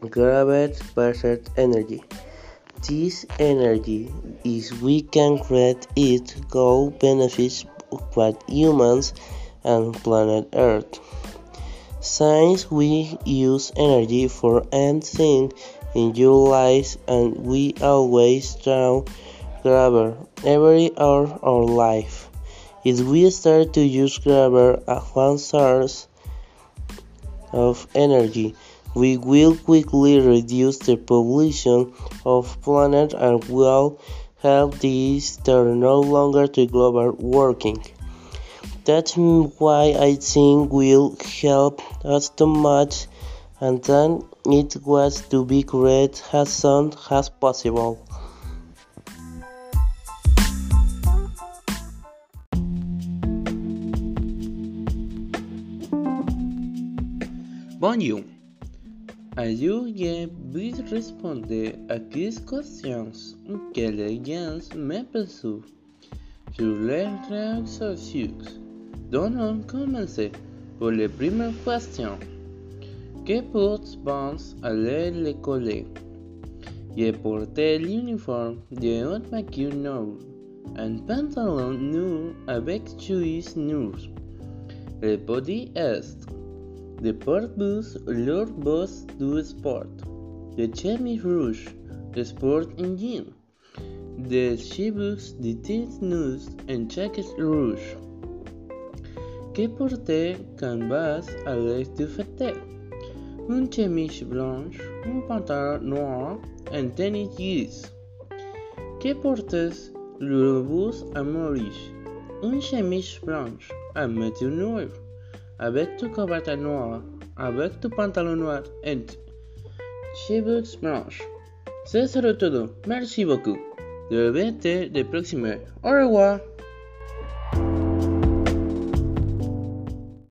gravity-based energy. This energy, if we can create it, could benefits both humans and planet Earth. Since we use energy for anything in your life and we always draw gravity every hour of our life. If we start to use gravity as one source of energy, we will quickly reduce the population of planet and will help this turn no longer to global working. That's why I think will help us too much and then it was to be great as soon as possible. Bonjour. Ayudez vite répondre à quelques questions que les gens me posent sur les réseaux sociaux. Donnons commencer pour la première question. Que portes aller à l'école? Je portais l'uniforme de haute maquille noir, un pantalon nu avec chemise noire. Le body est The Portbus Lord Bus do Sport, The Chemi Rouge, The Sport Engine, The Shibus, The Tint News, and Jacket Rouge. Que portait canvas à l'aise este du fêté. Une chemise blanche, un pantalon noir, un tennis gris. Que portait le bus à Maurice? Une chemise blanche à mettre neuve. Avec tu cravate noire, avec tu pantalon noir et cheveux blanches. Ce sera todo. Merci beaucoup. De verte de próxima. Au revoir.